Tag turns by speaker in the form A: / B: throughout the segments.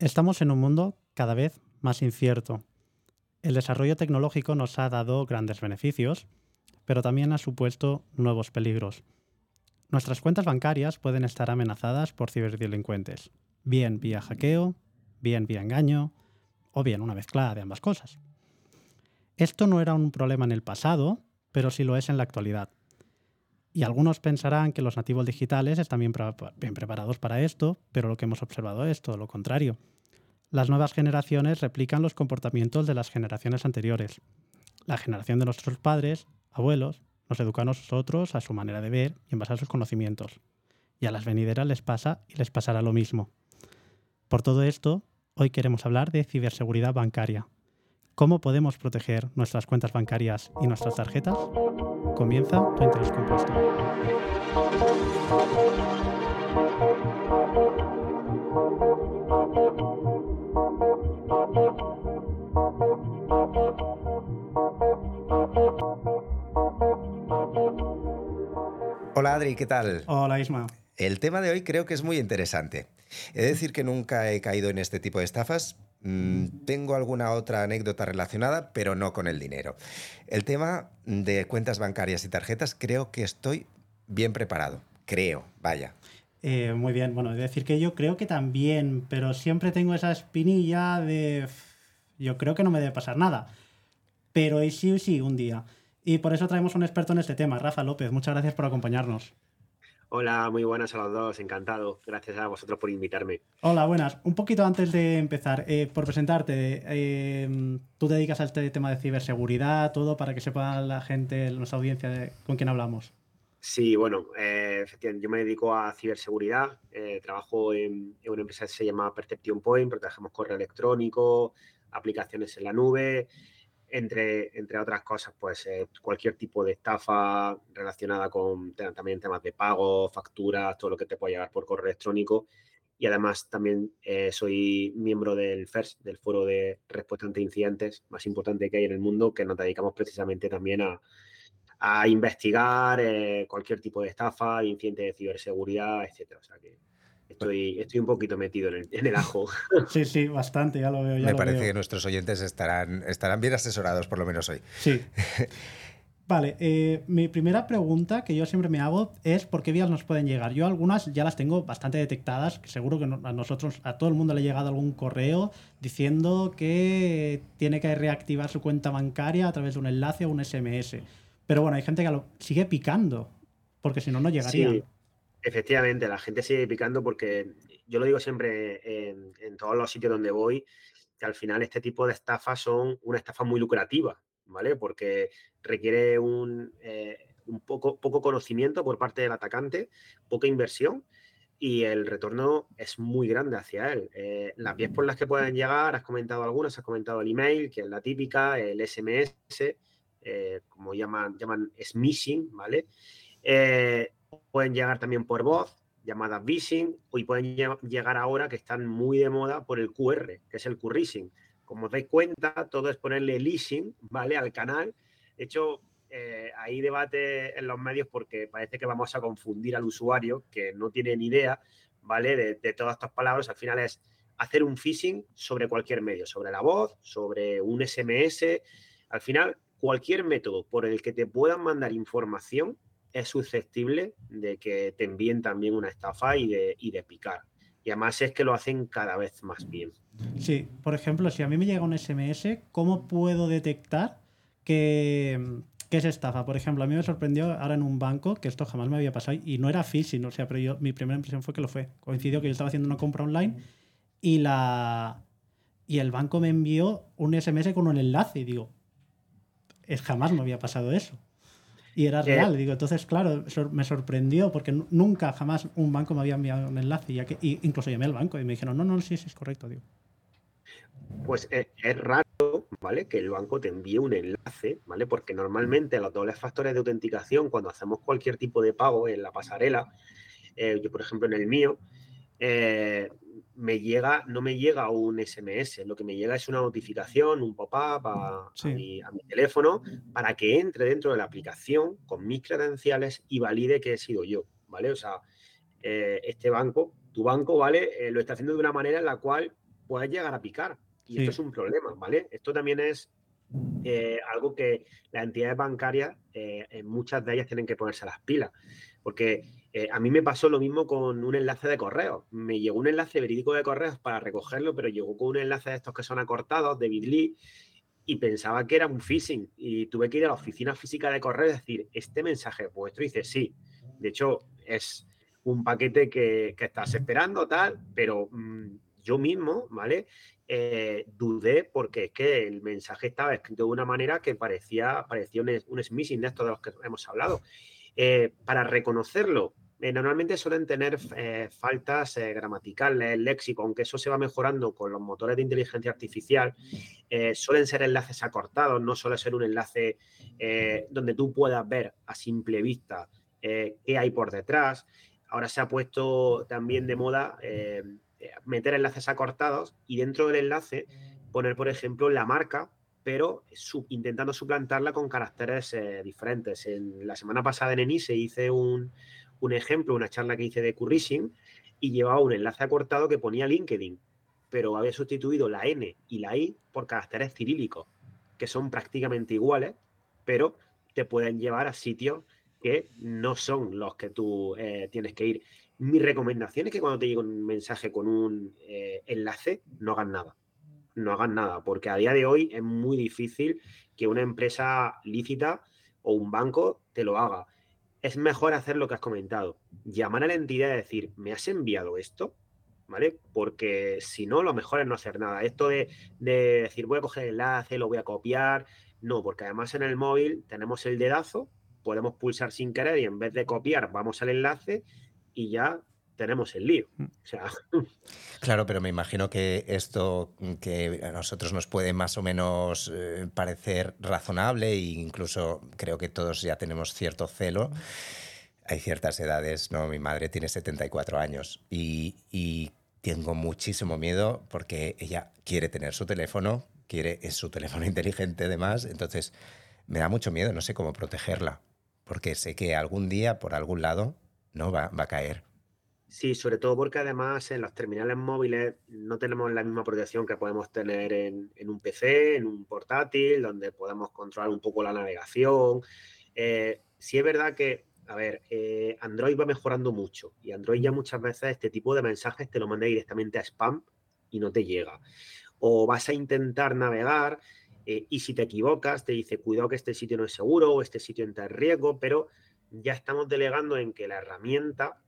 A: Estamos en un mundo cada vez más incierto. El desarrollo tecnológico nos ha dado grandes beneficios, pero también ha supuesto nuevos peligros. Nuestras cuentas bancarias pueden estar amenazadas por ciberdelincuentes, bien vía hackeo, bien vía engaño, o bien una mezcla de ambas cosas. Esto no era un problema en el pasado, pero sí lo es en la actualidad. Y algunos pensarán que los nativos digitales están bien, bien, preparados para esto, pero lo que hemos observado es todo lo contrario. Las nuevas generaciones replican los comportamientos de las generaciones anteriores. La generación de nuestros padres, abuelos, nos educa a nosotros a su manera de ver y en base a sus conocimientos. Y a las venideras les pasa y les pasará lo mismo. Por todo esto, hoy queremos hablar de ciberseguridad bancaria. ¿Cómo podemos proteger nuestras cuentas bancarias y nuestras tarjetas? Comienza tu interés compuesto.
B: Hola Adri, ¿qué tal?
A: Hola Isma.
B: El tema de hoy creo que es muy interesante. He de decir que nunca he caído en este tipo de estafas. Mm, tengo alguna otra anécdota relacionada, pero no con el dinero. El tema de cuentas bancarias y tarjetas creo que estoy bien preparado. Creo, vaya.
A: Eh, muy bien, bueno, decir que yo creo que también, pero siempre tengo esa espinilla de... Yo creo que no me debe pasar nada. Pero sí, sí, un día. Y por eso traemos un experto en este tema, Rafa López. Muchas gracias por acompañarnos.
C: Hola, muy buenas a los dos, encantado. Gracias a vosotros por invitarme.
A: Hola, buenas. Un poquito antes de empezar, eh, por presentarte, eh, tú te dedicas a este tema de ciberseguridad, todo para que sepa la gente, nuestra audiencia, de, con quién hablamos.
C: Sí, bueno, eh, efectivamente, yo me dedico a ciberseguridad, trabajo en, en, una empresa que se llama Perception Point, protegemos correo electrónico, aplicaciones en la nube entre, entre otras cosas, pues eh, cualquier tipo de estafa relacionada con también temas de pago, facturas, todo lo que te pueda llegar por correo electrónico. Y además también eh, soy miembro del FIRST, del Foro de Respuesta ante Incidentes más importante que hay en el mundo, que nos dedicamos precisamente también a, a investigar eh, cualquier tipo de estafa, incidente de ciberseguridad, etcétera. O sea que Estoy, estoy un poquito metido en el, ajo.
A: Sí, sí, bastante, ya lo veo.
B: Me parece que nuestros oyentes estarán, estarán bien asesorados, por lo menos hoy.
A: Sí. Vale, eh, mi primera pregunta que yo siempre me hago es por qué vías nos pueden llegar. Yo algunas ya las tengo bastante detectadas, seguro que a nosotros, a todo el mundo le ha llegado algún correo diciendo que tiene que reactivar su cuenta bancaria a través de un enlace o un SMS. Pero bueno, hay gente que lo sigue picando, porque si no, no llegaría.
C: Sí. Efectivamente, la gente sigue picando porque yo lo digo siempre en, todos los sitios donde voy, que al final este tipo de estafas son una estafa muy lucrativa, ¿vale? Porque requiere un, eh, un poco, poco conocimiento por parte del atacante, poca inversión y el retorno es muy grande hacia él. Eh, las vías por las que pueden llegar, has comentado algunas, has comentado el email, que es la típica, el SMS, eh, como llaman, llaman smishing, ¿vale? Pueden llegar también por voz, llamadas phishing, y pueden llegar ahora que están muy de moda por el QR, que es el currising. Como os dais cuenta, todo es ponerle leasing, ¿vale? Al canal. De hecho, eh, hay debate en los medios porque parece que vamos a confundir al usuario que no tiene ni idea, ¿vale? De, de todas estas palabras. Al final es hacer un phishing sobre cualquier medio, sobre la voz, sobre un SMS. Al final, cualquier método por el que te puedan mandar información es susceptible de que te envíen también una estafa y de, de picar. Y además es que lo hacen cada vez más bien.
A: Sí, por ejemplo, si a mí me llega un SMS, ¿cómo puedo detectar que, es estafa? Por ejemplo, a mí me sorprendió ahora en un banco, que esto jamás me había pasado, y no era phishing, o sea, pero yo, mi primera impresión fue que lo fue. Coincidió que yo estaba haciendo una compra online y, la, y el banco me envió un SMS con un enlace y digo, es, jamás me había pasado eso. Y era real, digo, entonces, claro, me sorprendió porque nunca, jamás un banco me había enviado un enlace. Y, y incluso llamé al banco y me dijeron, no, no, sí, sí, es correcto, digo.
C: Pues eh, es raro, ¿vale? Que el banco te envíe un enlace, ¿vale? Porque normalmente los dobles factores de autenticación, cuando hacemos cualquier tipo de pago en la pasarela, eh, yo por ejemplo en el mío, eh, me llega, no me llega un SMS, lo que me llega es una notificación, un pop-up a, mi, teléfono para que entre dentro de la aplicación con mis credenciales y valide que he sido yo, ¿vale? O sea, eh, este banco, tu banco, ¿vale? Eh, lo está haciendo de una manera en la cual puedes llegar a picar. Y esto es un problema, ¿vale? Esto también es eh, algo que las entidades bancarias, eh, en muchas de ellas tienen que ponerse las pilas. Porque eh, a mí me pasó lo mismo con un enlace de correo. Me llegó un enlace verídico de correos para recogerlo, pero llegó con un enlace de estos que son acortados, de Bitly, y pensaba que era un phishing. Y tuve que ir a la oficina física de correo y decir, ¿este mensaje es vuestro? Dice, sí. De hecho, es un paquete que, estás esperando, tal, pero mm, yo mismo, ¿vale? Eh, dudé porque es que el mensaje estaba escrito de una manera que parecía, parecía un, un smishing de estos de los que hemos hablado. Eh, para reconocerlo, eh, normalmente suelen tener faltas gramaticales, léxico, aunque eso se va mejorando con los motores de inteligencia artificial. suelen ser enlaces acortados, no suele ser un enlace donde tú puedas ver a simple vista qué hay por detrás. Ahora se ha puesto también de moda eh, meter enlaces acortados y dentro del enlace poner, por ejemplo, la marca, pero intentando suplantarla con caracteres eh, diferentes. En, la semana pasada en Enise hice un, ejemplo, una charla que hice de Currishing y llevaba un enlace acortado que ponía LinkedIn, pero había sustituido la N y la I por caracteres cirílicos, que son prácticamente iguales, pero te pueden llevar a sitios que no son los que tú eh, tienes que ir. Mi recomendación es que cuando te llegue un mensaje con un eh, enlace, no hagan nada. No hagan nada, porque a día de hoy es muy difícil que una empresa lícita o un banco te lo haga. Es mejor hacer lo que has comentado. Llamar a la entidad y decir, ¿me has enviado esto? ¿Vale? Porque si no, lo mejor es no hacer nada. Esto de, de decir, voy a coger el enlace, lo voy a copiar. No, porque además en el móvil tenemos el dedazo, podemos pulsar sin querer y en vez de copiar, vamos al enlace y ya tenemos el lío. Mm.
B: Claro, pero me imagino que esto que a nosotros nos puede más o menos eh, parecer razonable e incluso creo que todos ya tenemos cierto celo. Hay ciertas edades, ¿no? Mi madre tiene 74 años y, y tengo muchísimo miedo porque ella quiere tener su teléfono, quiere, es su teléfono inteligente además, entonces me da mucho miedo, no sé cómo protegerla, porque sé que algún día, por algún lado, ¿no? Va, a caer.
C: Sí, sobre todo porque además en los terminales móviles no tenemos la misma protección que podemos tener en, un PC, en un portátil, donde podemos controlar un poco la navegación. Eh, sí es verdad que, a ver, eh, Android va mejorando mucho y Android ya muchas veces este tipo de mensajes te lo manda directamente a spam y no te llega. O vas a intentar navegar eh, y si te equivocas te dice, cuidado que este sitio no es seguro o este sitio entra en riesgo, pero ya estamos delegando en que la herramienta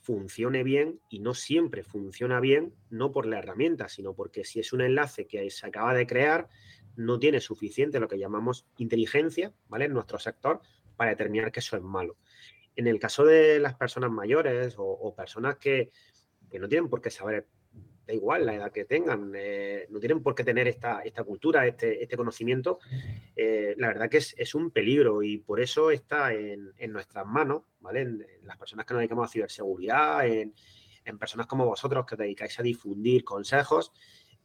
C: funcione bien y no siempre funciona bien, no por la herramienta, sino porque si es un enlace que se acaba de crear, no tiene suficiente lo que llamamos inteligencia, ¿vale? En nuestro sector para determinar que eso es malo. En el caso de las personas mayores o, personas que, que, no tienen por qué saber da igual la edad que tengan, eh, no tienen por qué tener esta, esta cultura, este, este conocimiento, eh, la verdad que es, un peligro y por eso está en, nuestras manos, ¿vale? En, las personas que nos dedicamos a ciberseguridad, en, personas como vosotros que os dedicáis a difundir consejos,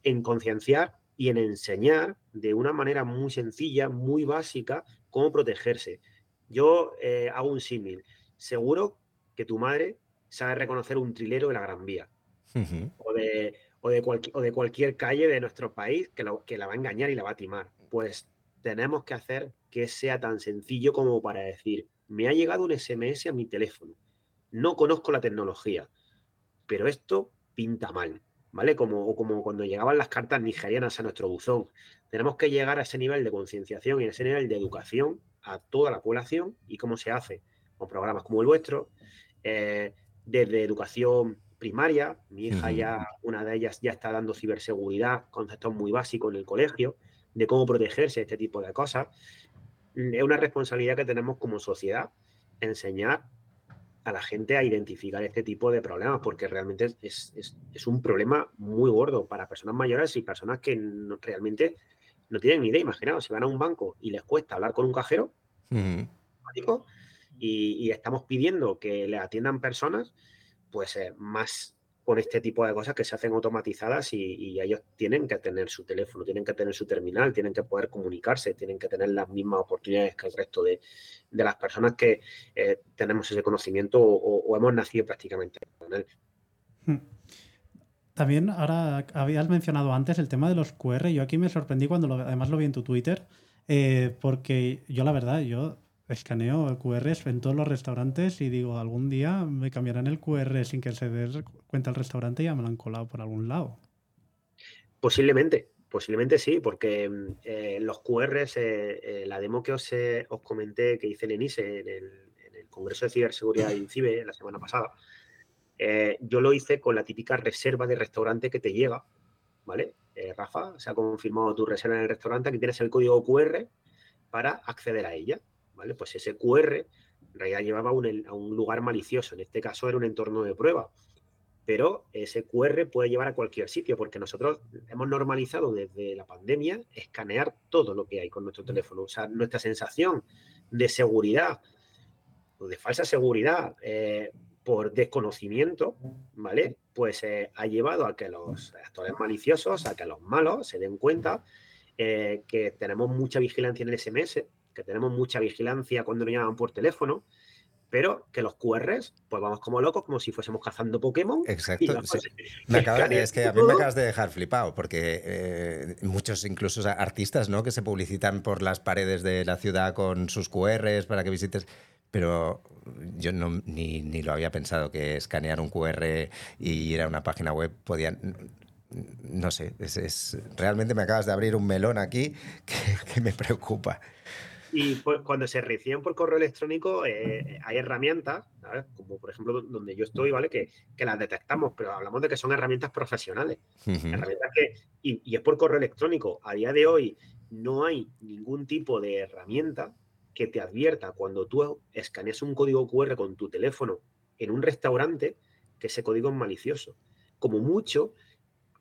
C: en concienciar y en enseñar de una manera muy sencilla, muy básica, cómo protegerse. Yo eh, hago un símil. Seguro que tu madre sabe reconocer un trilero de la Gran Vía o, de, o, de o, de, cualquier calle de nuestro país que, lo, que la va a engañar y la va a timar. Pues tenemos que hacer que sea tan sencillo como para decir, me ha llegado un SMS a mi teléfono, no conozco la tecnología, pero esto pinta mal, ¿vale? Como, como cuando llegaban las cartas nigerianas a nuestro buzón. Tenemos que llegar a ese nivel de concienciación y a ese nivel de educación a toda la población y cómo se hace con programas como el vuestro, eh, desde educación primaria. Mi hija ya, una de ellas ya está dando ciberseguridad, conceptos muy básicos en el colegio, de cómo protegerse de este tipo de cosas. Es una responsabilidad que tenemos como sociedad enseñar a la gente a identificar este tipo de problemas, porque realmente es, un problema muy gordo para personas mayores y personas que realmente no tienen ni idea. Imaginaos, si van a un banco y les cuesta hablar con un cajero, y, y, estamos pidiendo que le atiendan personas, pues eh, más con este tipo de cosas que se hacen automatizadas y, ellos tienen que tener su teléfono, tienen que tener su terminal, tienen que poder comunicarse, tienen que tener las mismas oportunidades que el resto de, las personas que eh, tenemos ese conocimiento o, hemos nacido prácticamente con él. Hmm.
A: También ahora habías mencionado antes el tema de los QR. Yo aquí me sorprendí cuando además lo vi en tu Twitter, eh, porque yo la verdad, yo escaneo QRs en todos los restaurantes y digo, algún día me cambiarán el QR sin que se dé cuenta el restaurante y ya me lo han colado por algún lado.
C: Posiblemente, posiblemente sí, porque eh, los QRs, eh, la demo que os, os, comenté que hice en ENISE, en el, en el Congreso de Ciberseguridad de INCIBE la semana pasada, eh, yo lo hice con la típica reserva de restaurante que te llega, ¿vale? Eh, Rafa, se ha confirmado tu reserva en el restaurante, aquí tienes el código QR para acceder a ella, ¿vale? Pues ese QR en realidad llevaba a un lugar malicioso, en este caso era un entorno de prueba, pero ese QR puede llevar a cualquier sitio, porque nosotros hemos normalizado desde la pandemia escanear todo lo que hay con nuestro teléfono, o sea, nuestra sensación de seguridad o de falsa seguridad. Eh, por desconocimiento, ¿vale? Pues eh, ha llevado a que los actores maliciosos, a que los malos se den cuenta eh, que tenemos mucha vigilancia en el SMS, que tenemos mucha vigilancia cuando nos llaman por teléfono, pero que los QRs, pues vamos como locos, como si fuésemos cazando Pokémon.
B: Exacto. es que a mí me acabas de dejar flipado, porque eh, muchos, incluso artistas, ¿no? Que se publicitan por las paredes de la ciudad con sus QRs para que visites pero yo no, ni, ni, lo había pensado que escanear un QR y ir a una página web podían... No sé, es, realmente me acabas de abrir un melón aquí que, me preocupa.
C: Y pues, cuando se reciben por correo electrónico, eh, hay herramientas, como por ejemplo donde yo estoy, ¿vale? Que, que, las detectamos, pero hablamos de que son herramientas profesionales. Herramientas que, y, y, es por correo electrónico. A día de hoy no hay ningún tipo de herramienta que te advierta cuando tú escaneas un código QR con tu teléfono en un restaurante que ese código es malicioso. Como mucho,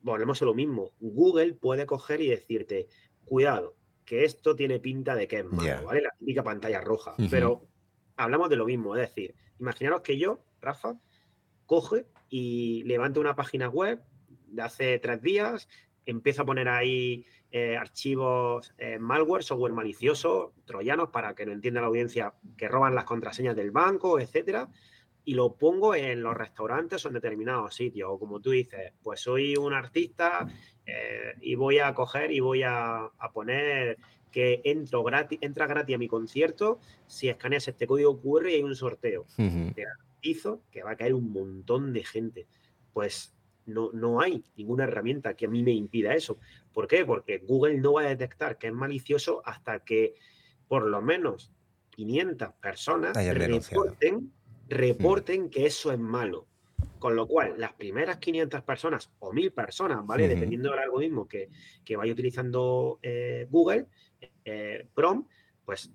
C: volvemos a lo mismo, Google puede coger y decirte, cuidado, que esto tiene pinta de que es malo, ¿vale? La típica pantalla roja. Pero hablamos de lo mismo, es decir, imaginaros que yo, Rafa, coge y levante una página web de hace tres días, empiezo a poner ahí eh, archivos eh, malware, software malicioso, troyanos, para que no entienda la audiencia, que roban las contraseñas del banco, etcétera, y lo pongo en los restaurantes o en determinados sitios. O como tú dices, pues soy un artista eh, y voy a coger y voy a, poner que entro gratis, entra gratis a mi concierto si escaneas este código QR y hay un sorteo. Te garantizo que va a caer un montón de gente. Pues no, no hay ninguna herramienta que a mí me impida eso. ¿Por qué? Porque Google no va a detectar que es malicioso hasta que por lo menos 500 personas reporten, reporten que eso es malo. Con lo cual, las primeras 500 personas o 1000 personas, ¿vale? Dependiendo del algoritmo que, vaya utilizando eh, Google, eh, Chrome, pues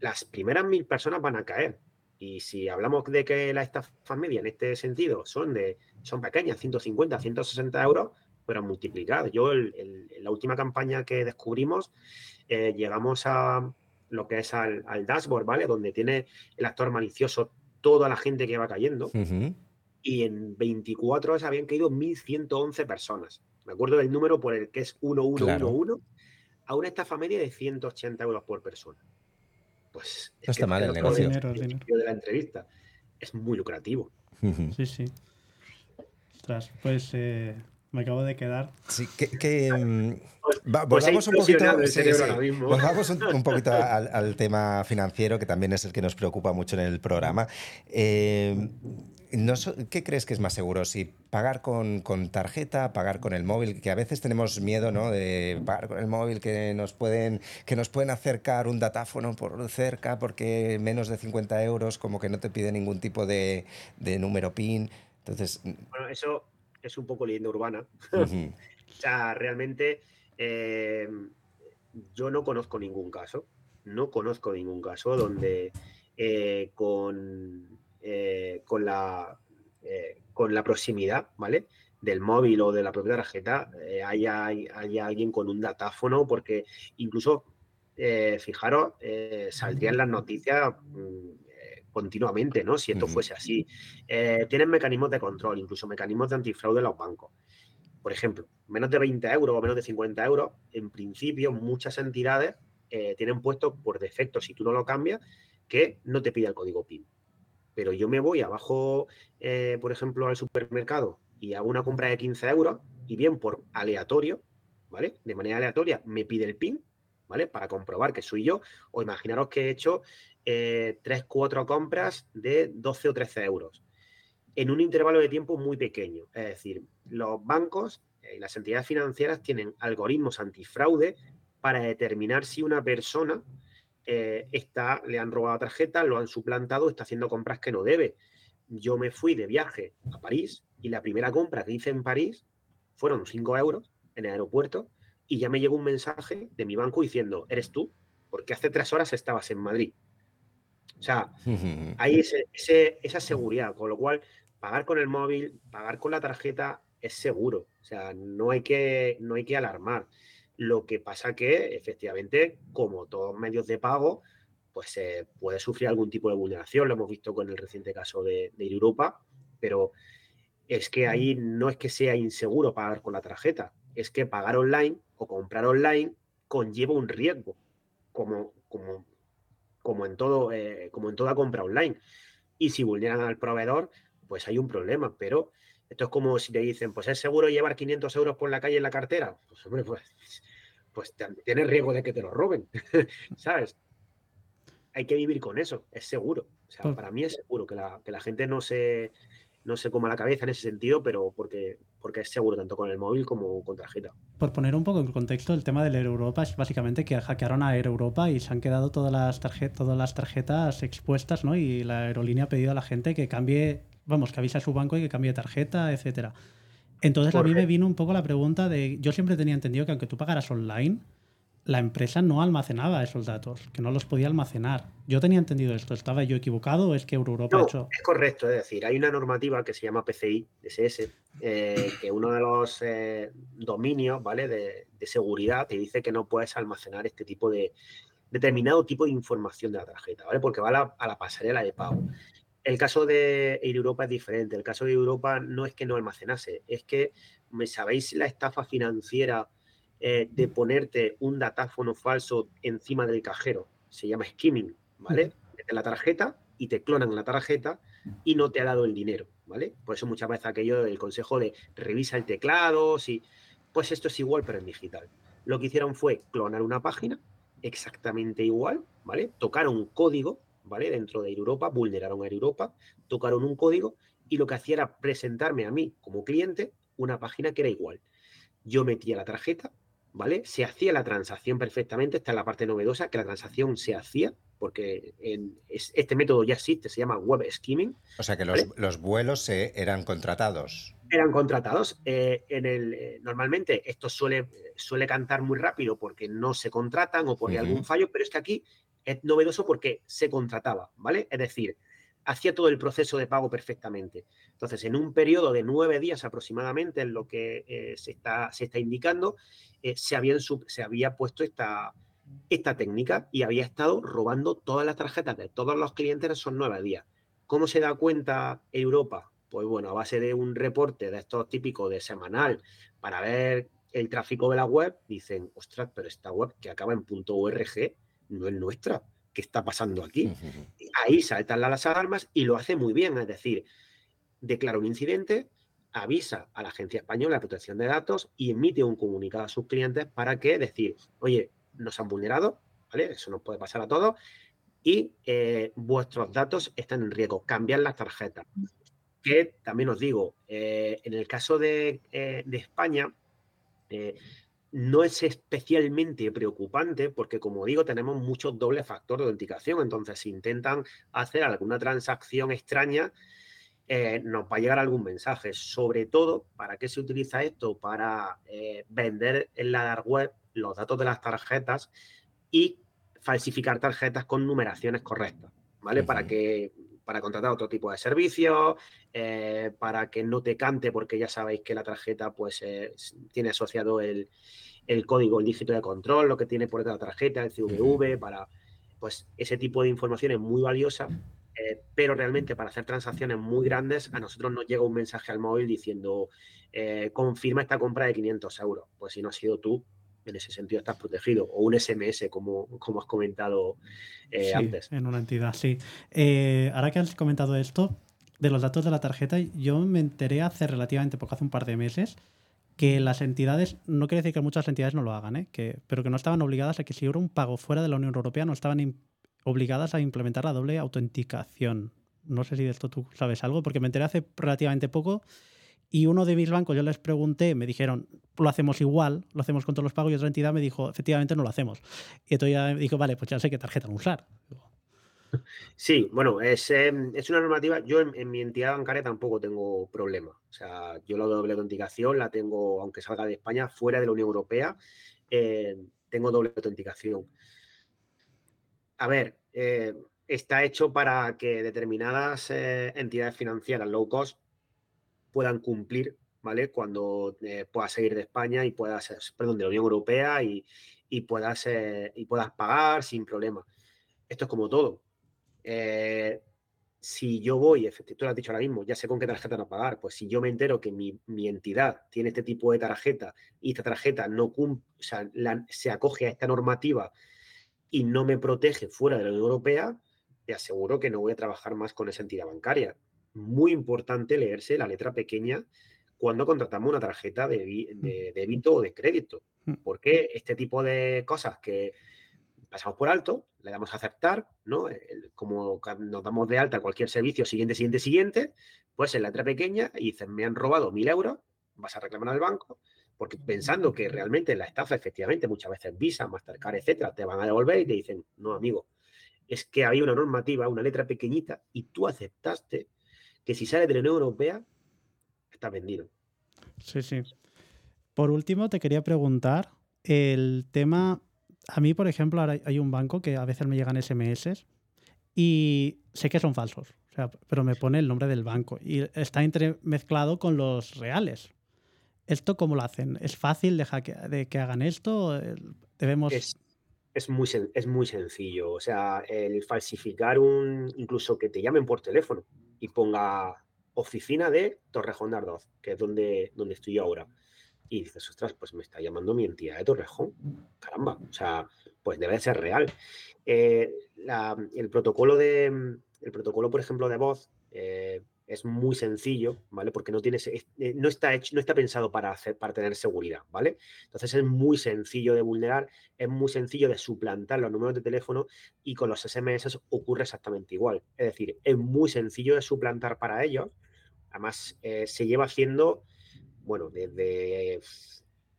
C: las primeras 1000 personas van a caer. Y si hablamos de que la estafa media en este sentido son de son pequeñas, 150, 160 euros, pero multiplicadas. Yo, en la última campaña que descubrimos, eh, llegamos a lo que es al, dashboard, ¿vale? Donde tiene el actor malicioso toda la gente que va cayendo. Y en 24 horas habían caído 1.111 personas. Me acuerdo del número por el que es 1111 a una estafa media de 180 euros por persona. Pues
B: no está mal el negocio.
C: de la entrevista. Es muy lucrativo.
A: Sí, sí. pues eh, me acabo de quedar.
B: Sí, que, mm, volvamos un poquito, un, poquito al, tema financiero, que también es el que nos preocupa mucho en el programa. Eh, ¿Qué crees que es más seguro? Si pagar con, tarjeta, pagar con el móvil, que a veces tenemos miedo ¿no? de pagar con el móvil, que nos, pueden, que nos pueden acercar un datáfono por cerca porque menos de 50 euros, como que no te pide ningún tipo de, número PIN. Entonces...
C: Bueno, eso es un poco leyenda urbana. o sea, realmente eh, yo no conozco ningún caso, no conozco ningún caso donde eh, con eh, con, la, eh, con la proximidad, ¿vale? Del móvil o de la propia tarjeta, eh, haya, alguien con un datáfono, porque incluso, fijaros, saldrían las noticias mm, continuamente, ¿no? Si esto fuese así. tienen mecanismos de control, incluso mecanismos de antifraude en los bancos. Por ejemplo, menos de 20 euros o menos de 50 euros, en principio muchas entidades tienen puesto por defecto, si tú no lo cambias, que no te pida el código PIN pero yo me voy abajo, eh, por ejemplo, al supermercado y hago una compra de 15 euros y bien por aleatorio, ¿vale? De manera aleatoria me pide el PIN, ¿vale? Para comprobar que soy yo. O imaginaros que he hecho eh, 3, 4 compras de 12 o 13 euros en un intervalo de tiempo muy pequeño. Es decir, los bancos y las entidades financieras tienen algoritmos antifraude para determinar si una persona eh, está, le han robado tarjeta, lo han suplantado, está haciendo compras que no debe. Yo me fui de viaje a París y la primera compra que hice en París fueron 5 euros en el aeropuerto y ya me llegó un mensaje de mi banco diciendo, eres tú, porque hace tres horas estabas en Madrid. O sea, hay esa seguridad, con lo cual pagar con el móvil, pagar con la tarjeta es seguro. O sea, no hay que, no hay que alarmar. Lo que pasa que, efectivamente, como todos medios de pago, pues se puede sufrir algún tipo de vulneración. Lo hemos visto con el reciente caso de, de Europa, pero es que ahí no es que sea inseguro pagar con la tarjeta, es que pagar online o comprar online conlleva un riesgo, como, como, como, en, todo, eh, como en toda compra online. Y si vulneran al proveedor, pues hay un problema, pero esto es como si te dicen, pues es seguro llevar 500 euros por la calle en la cartera. Pues hombre, pues, pues tienes riesgo de que te lo roben, ¿sabes? Hay que vivir con eso, es seguro. O sea, para mí es seguro que la, que la gente no se, no se coma la cabeza en ese sentido, pero porque, porque es seguro tanto con el móvil como con tarjeta.
A: Por poner un poco en contexto, el tema de la Europa es básicamente que hackearon a Air Europa y se han quedado todas las, tarjetas, todas las tarjetas expuestas, ¿no? Y la aerolínea ha pedido a la gente que cambie vamos, que avisa a su banco y que cambie tarjeta, etcétera. Entonces a mí me vino un poco la pregunta de, yo siempre tenía entendido que aunque tú pagaras online, la empresa no almacenaba esos datos, que no los podía almacenar. Yo tenía entendido esto, ¿estaba yo equivocado o es que Europa
C: no,
A: ha hecho...?
C: es correcto, es decir, hay una normativa que se llama PCI, SS, eh, que uno de los eh, dominios, ¿vale?, de, de, seguridad te dice que no puedes almacenar este tipo de, determinado tipo de información de la tarjeta, ¿vale?, porque va a la, a la pasarela de pago. El caso de Europa es diferente. El caso de Europa no es que no almacenase, es que, ¿me sabéis la estafa financiera eh, de ponerte un datáfono falso encima del cajero? Se llama skimming, ¿vale? Mete la tarjeta y te clonan la tarjeta y no te ha dado el dinero, ¿vale? Por eso muchas veces aquello del consejo de revisa el teclado, si... Pues esto es igual, pero en digital. Lo que hicieron fue clonar una página exactamente igual, ¿vale? Tocar un código ¿vale? Dentro de Europa, vulneraron a Europa, tocaron un código y lo que hacía era presentarme a mí como cliente una página que era igual. Yo metía la tarjeta, ¿vale? Se hacía la transacción perfectamente, esta es la parte novedosa, que la transacción se hacía, porque en, este método ya existe, se llama web skimming.
B: O sea que los, vuelos eran contratados.
C: Eran contratados. Eh, en el, eh, normalmente esto suele, suele cantar muy rápido porque no se contratan o por algún fallo, pero es que aquí es novedoso porque se contrataba, ¿vale? Es decir, hacía todo el proceso de pago perfectamente. Entonces, en un periodo de nueve días aproximadamente, en lo que eh, se, está, se está indicando, eh, se, se había puesto esta, esta técnica y había estado robando todas las tarjetas de todos los clientes en esos nueve días. ¿Cómo se da cuenta Europa? Pues bueno, a base de un reporte de estos típicos de semanal para ver el tráfico de la web, dicen, ostras, pero esta web que acaba en .org no es nuestra. ¿Qué está pasando aquí? Ahí saltan las alarmas y lo hace muy bien, es decir, declara un incidente, avisa a la Agencia Española de Protección de Datos y emite un comunicado a sus clientes para que decir, oye, nos han vulnerado, ¿vale? Eso nos puede pasar a todos y eh, vuestros datos están en riesgo. Cambiar las tarjetas. Que también os digo, eh, en el caso de, eh, de España, no es especialmente preocupante porque, como digo, tenemos muchos dobles factores de autenticación. Entonces, si intentan hacer alguna transacción extraña, eh, nos va a llegar algún mensaje. Sobre todo, ¿para qué se utiliza esto? Para eh, vender en la dark web los datos de las tarjetas y falsificar tarjetas con numeraciones correctas, ¿vale? Para que para contratar otro tipo de servicios, eh, para que no te cante, porque ya sabéis que la tarjeta pues eh, tiene asociado el, código, el dígito de control, lo que tiene por detrás la tarjeta, el CVV, para pues ese tipo de información es muy valiosa, eh, pero realmente para hacer transacciones muy grandes a nosotros nos llega un mensaje al móvil diciendo confirma esta compra de 500 euros. Pues si no has sido tú, en ese sentido estás protegido, o un SMS, como, como has comentado eh,
A: sí,
C: antes.
A: En una entidad, sí. Eh, ahora que has comentado esto, de los datos de la tarjeta, yo me enteré hace relativamente poco, hace un par de meses, que las entidades, no quiere decir que muchas entidades no lo hagan, ¿eh? que, pero que no estaban obligadas a que si hubiera un pago fuera de la Unión Europea, no estaban obligadas a implementar la doble autenticación. No sé si de esto tú sabes algo, porque me enteré hace relativamente poco y uno de mis bancos, yo les pregunté, me dijeron, lo hacemos igual, lo hacemos con todos los pagos, y otra entidad me dijo, efectivamente no lo hacemos. Y entonces ya me dijo, vale, pues ya sé qué tarjeta usar.
C: Sí, bueno, es, em, es una normativa. Yo en, mi entidad bancaria tampoco tengo problema. O sea, yo la doble autenticación la tengo, aunque salga de España, fuera de la Unión Europea, eh, tengo doble autenticación. A ver, eh, está hecho para que determinadas eh, entidades financieras low cost puedan cumplir, ¿vale? Cuando puedas seguir de España y puedas, perdón, de la Unión Europea y, y puedas, y puedas pagar sin problema. Esto es como todo eh, si yo voy, tú lo has dicho ahora mismo, ya sé con qué tarjeta no pagar, pues si yo me entero que mi, entidad tiene este tipo de tarjeta y esta tarjeta no cumple, o sea, se acoge a esta normativa y no me protege fuera de la Unión Europea, te aseguro que no voy a trabajar más con esa entidad bancaria. Muy importante leerse la letra pequeña cuando contratamos una tarjeta de, de débito o de crédito, mm. porque este tipo de cosas que pasamos por alto, le damos a aceptar, ¿no? como nos damos de alta cualquier servicio siguiente, siguiente, siguiente, pues en la letra pequeña y dicen, me han robado mil euros, vas a reclamar al banco, porque pensando que realmente la estafa, efectivamente, muchas veces Visa, Mastercard, etcétera, te van a devolver y te dicen, no, amigo, es que había una normativa, una letra pequeñita, y tú aceptaste que si sale de la Unión Europea, está vendido.
A: Sí, sí. Por último, te quería preguntar el tema a mí, por ejemplo, ahora hay un banco que a veces me llegan SMS y sé que son falsos, o sea, pero me pone el nombre del banco y está entremezclado con los reales. ¿Esto cómo lo hacen? ¿Es fácil de, que hagan esto? Debemos...
C: Es, muy, es muy sencillo. O sea, el falsificar un... incluso que te llamen por teléfono y ponga oficina de Torrejón de Ardoz, que es donde, donde estoy ahora y dices, ostras, pues me está llamando mi entidad de Torrejón. Caramba, o sea, pues debe de ser real. Eh, el protocolo de, el protocolo, por ejemplo, de voz eh, es muy sencillo, ¿vale? Porque no tienes, eh, no está hecho, no está pensado para hacer, para tener seguridad, ¿vale? Entonces es muy sencillo de vulnerar, es muy sencillo de suplantar los números de teléfono y con los SMS ocurre exactamente igual. Es decir, es muy sencillo de suplantar para ellos. Además, se lleva haciendo bueno, desde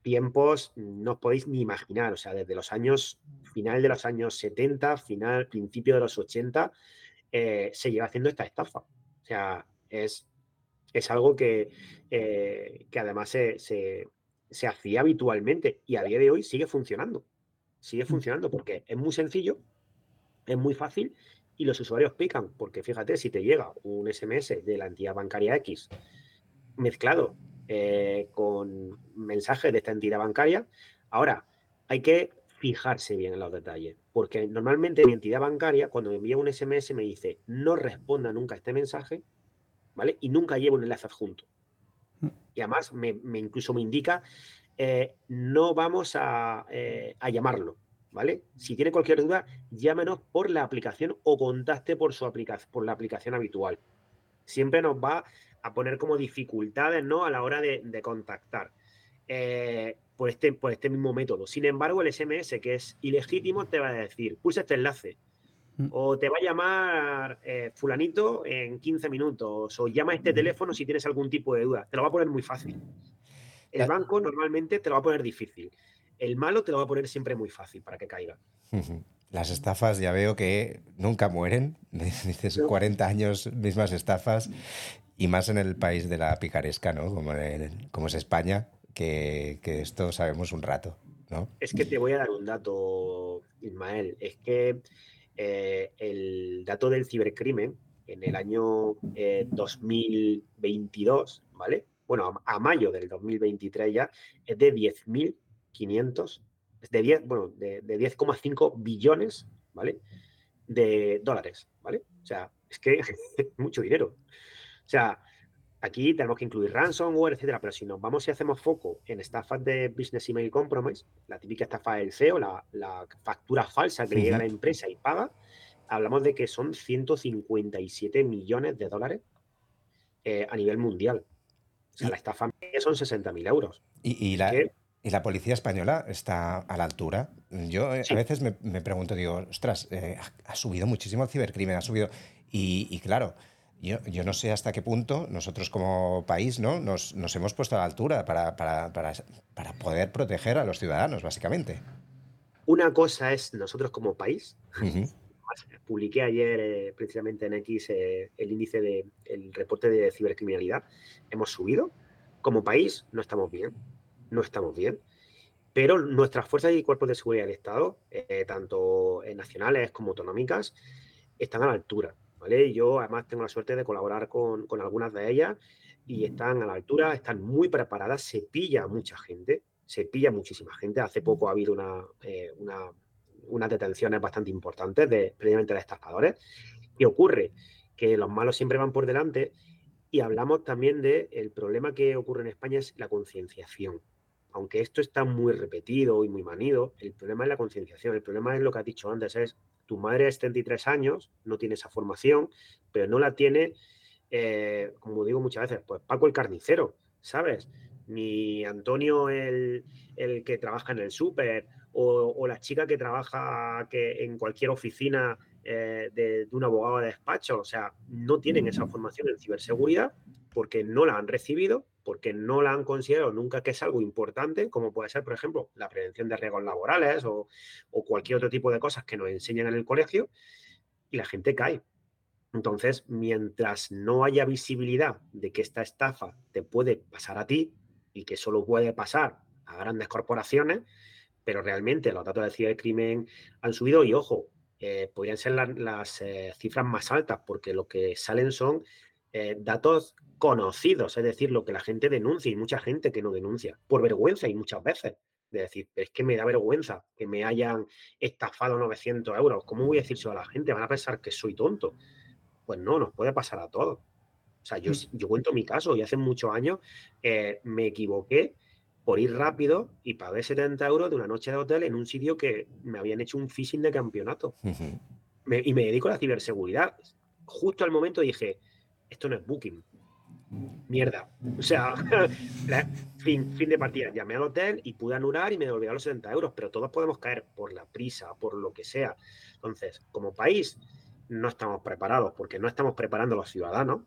C: tiempos no os podéis ni imaginar, o sea, desde los años, final de los años 70, final, principio de los 80, eh, se lleva haciendo esta estafa. O sea, es, es algo que, eh, que además se, se, hacía habitualmente y a día de hoy sigue funcionando. Sigue mm. funcionando porque es muy sencillo, es muy fácil y los usuarios pican, porque fíjate, si te llega un SMS de la entidad bancaria X mezclado eh, con mensajes de esta entidad bancaria. Ahora, hay que fijarse bien en los detalles, porque normalmente mi entidad bancaria, cuando me envía un SMS, me dice no responda nunca a este mensaje, ¿vale? Y nunca llevo un enlace adjunto. Mm. Y además, me, incluso me indica eh, no vamos a, eh, a, llamarlo, ¿vale? Si tiene cualquier duda, llámenos por la aplicación o contacte por, su por la aplicación habitual. Siempre nos va a poner como dificultades ¿no? a la hora de, contactar eh, por, este, por este mismo método. Sin embargo, el SMS, que es ilegítimo, te va a decir, pulsa este enlace. Mm. O te va a llamar eh, fulanito en 15 minutos. O llama a este teléfono si tienes algún tipo de duda. Te lo va a poner muy fácil. El banco normalmente te lo va a poner difícil. El malo te lo va a poner siempre muy fácil para que caiga.
B: Las estafas ya veo que nunca mueren. Dices 40 años, mismas estafas. Y más en el país de la picaresca, ¿no? Como, como es España, que, que, esto sabemos un rato, ¿no?
C: Es que te voy a dar un dato, Ismael. Es que eh, el dato del cibercrimen en el año 2022, eh, ¿vale? Bueno, a, mayo del 2023 ya, es de 10.500, de 10, bueno, de, de 10,5 billones, ¿vale? De dólares, ¿vale? O sea, es que es mucho dinero. O sea, aquí tenemos que incluir ransomware, etcétera, pero si nos vamos y hacemos foco en estafas de Business Email Compromise, la típica estafa del CEO, la, factura falsa que llega a la empresa y paga, hablamos de que son 157 millones de dólares eh, a nivel mundial. O sea, la estafa son 60.000 euros.
B: ¿Y, la, ¿Y, la, policía española está a la altura? Yo eh, a veces me, pregunto, digo, ostras, eh, ha subido muchísimo el cibercrimen, ha subido... Y, claro, yo, yo, no sé hasta qué punto nosotros como país ¿no? nos, nos hemos puesto a la altura para, para, para, para, poder proteger a los ciudadanos, básicamente.
C: Una cosa es nosotros como país, publiqué ayer eh, precisamente en X eh, el índice de el reporte de cibercriminalidad. Hemos subido. Como país no estamos bien. No estamos bien. Pero nuestras fuerzas y cuerpos de seguridad del Estado, eh, tanto nacionales como autonómicas, están a la altura. ¿Vale? Yo además tengo la suerte de colaborar con, con algunas de ellas y están a la altura, están muy preparadas, se pilla mucha gente, se pilla muchísima gente. Hace poco ha habido una, una unas detenciones bastante importantes de previamente de estafadores. ¿Qué ocurre? Que los malos siempre van por delante y hablamos también del el problema que ocurre en España es la concienciación. Aunque esto está muy repetido y muy manido, el problema es la concienciación. El problema es lo que has dicho antes, es tu madre es 33 años, no tiene esa formación, pero no la tiene, eh, como digo muchas veces, pues Paco el carnicero, ¿sabes? Ni Antonio el, el que trabaja en el súper, o, la chica que trabaja que en cualquier oficina eh, de, un abogado de despacho. O sea, no tienen esa formación en ciberseguridad porque no la han recibido, porque no la han considerado nunca que es algo importante, como puede ser, por ejemplo, la prevención de riesgos laborales o, cualquier otro tipo de cosas que nos enseñan en el colegio, y la gente cae. Entonces, mientras no haya visibilidad de que esta estafa te puede pasar a ti y que solo puede pasar a grandes corporaciones, pero realmente los datos de cibercrimen han subido y ojo, eh, podrían ser las eh, cifras más altas porque lo que salen son eh, datos conocidos, es decir, lo que la gente denuncia y mucha gente que no denuncia, por vergüenza y muchas veces. De decir, es que me da vergüenza que me hayan estafado 900 euros. ¿Cómo voy a decirlo a la gente? Van a pensar que soy tonto. Pues no, nos puede pasar a todos. O sea, yo, mm. yo cuento mi caso y hace muchos años me equivoqué por ir rápido y pagué 70 euros de una noche de hotel en un sitio que me habían hecho un phishing de campeonato. y me dedico a la ciberseguridad. Justo al momento dije, esto no es Booking. Mierda. O sea, fin, fin de partida. Llamé al hotel y pude anular y me devolvieron los 70 euros, pero todos podemos caer por la prisa, por lo que sea. Entonces, como país, no estamos preparados porque no estamos preparando a los ciudadanos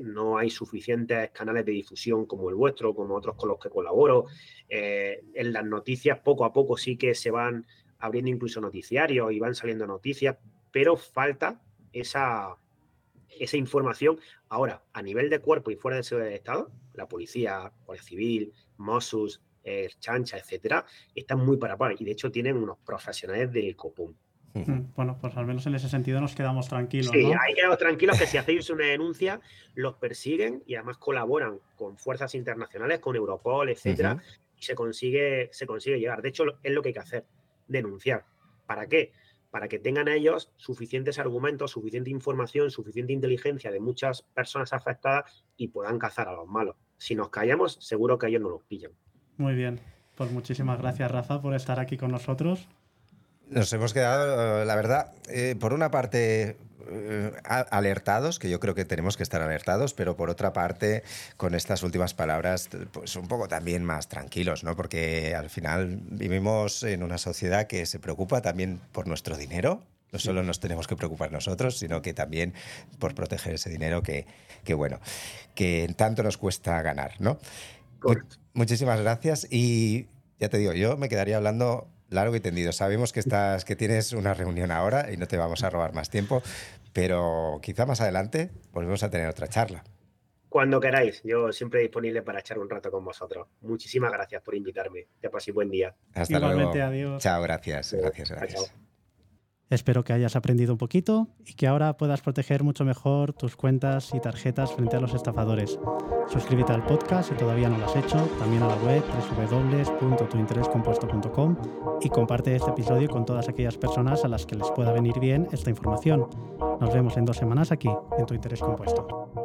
C: no hay suficientes canales de difusión como el vuestro, como otros con los que colaboro. Eh, en las noticias poco a poco sí que se van abriendo incluso noticiarios y van saliendo noticias, pero falta esa, esa información. Ahora, a nivel de cuerpo y fuera de seguridad de Estado, la policía, Guardia Civil, Mossos, eh, Chancha, etcétera, están muy para y de hecho tienen unos profesionales del copón.
A: Mm, bueno, pues al menos en ese sentido nos quedamos tranquilos.
C: Sí, ahí quedamos tranquilos que si hacéis una denuncia, los persiguen y además colaboran con fuerzas internacionales, con Europol, etcétera, y se consigue, se consigue llegar. De hecho, es lo que hay que hacer, denunciar. ¿Para qué? Para que tengan ellos suficientes argumentos, suficiente información, suficiente inteligencia de muchas personas afectadas y puedan cazar a los malos. Si nos callamos, seguro que ellos no los pillan.
A: Muy bien. Pues muchísimas gracias, Rafa, por estar aquí con nosotros.
B: Nos hemos quedado, la verdad, eh, por una parte eh, alertados, que yo creo que tenemos que estar alertados, pero por otra parte, con estas últimas palabras, pues un poco también más tranquilos, ¿no? Porque al final vivimos en una sociedad que se preocupa también por nuestro dinero, no solo nos tenemos que preocupar nosotros, sino que también por proteger ese dinero que, que bueno, que tanto nos cuesta ganar, ¿no? Muchísimas gracias y ya te digo, yo me quedaría hablando largo y tendido. Sabemos que, estás, que tienes una reunión ahora y no te vamos a robar más tiempo, pero quizá más adelante volvemos a tener otra charla.
C: Cuando queráis, yo siempre disponible para echar un rato con vosotros. Muchísimas gracias por invitarme. Te paséis buen día.
B: Hasta Igualmente, luego. adiós. Chao, gracias. Gracias, gracias.
A: Espero que hayas aprendido un poquito y que ahora puedas proteger mucho mejor tus cuentas y tarjetas frente a los estafadores. Suscríbete al podcast si todavía no lo has hecho, también a la web www.tuinterescompuesto.com y comparte este episodio con todas aquellas personas a las que les pueda venir bien esta información. Nos vemos en dos semanas aquí, en Tu Interés Compuesto.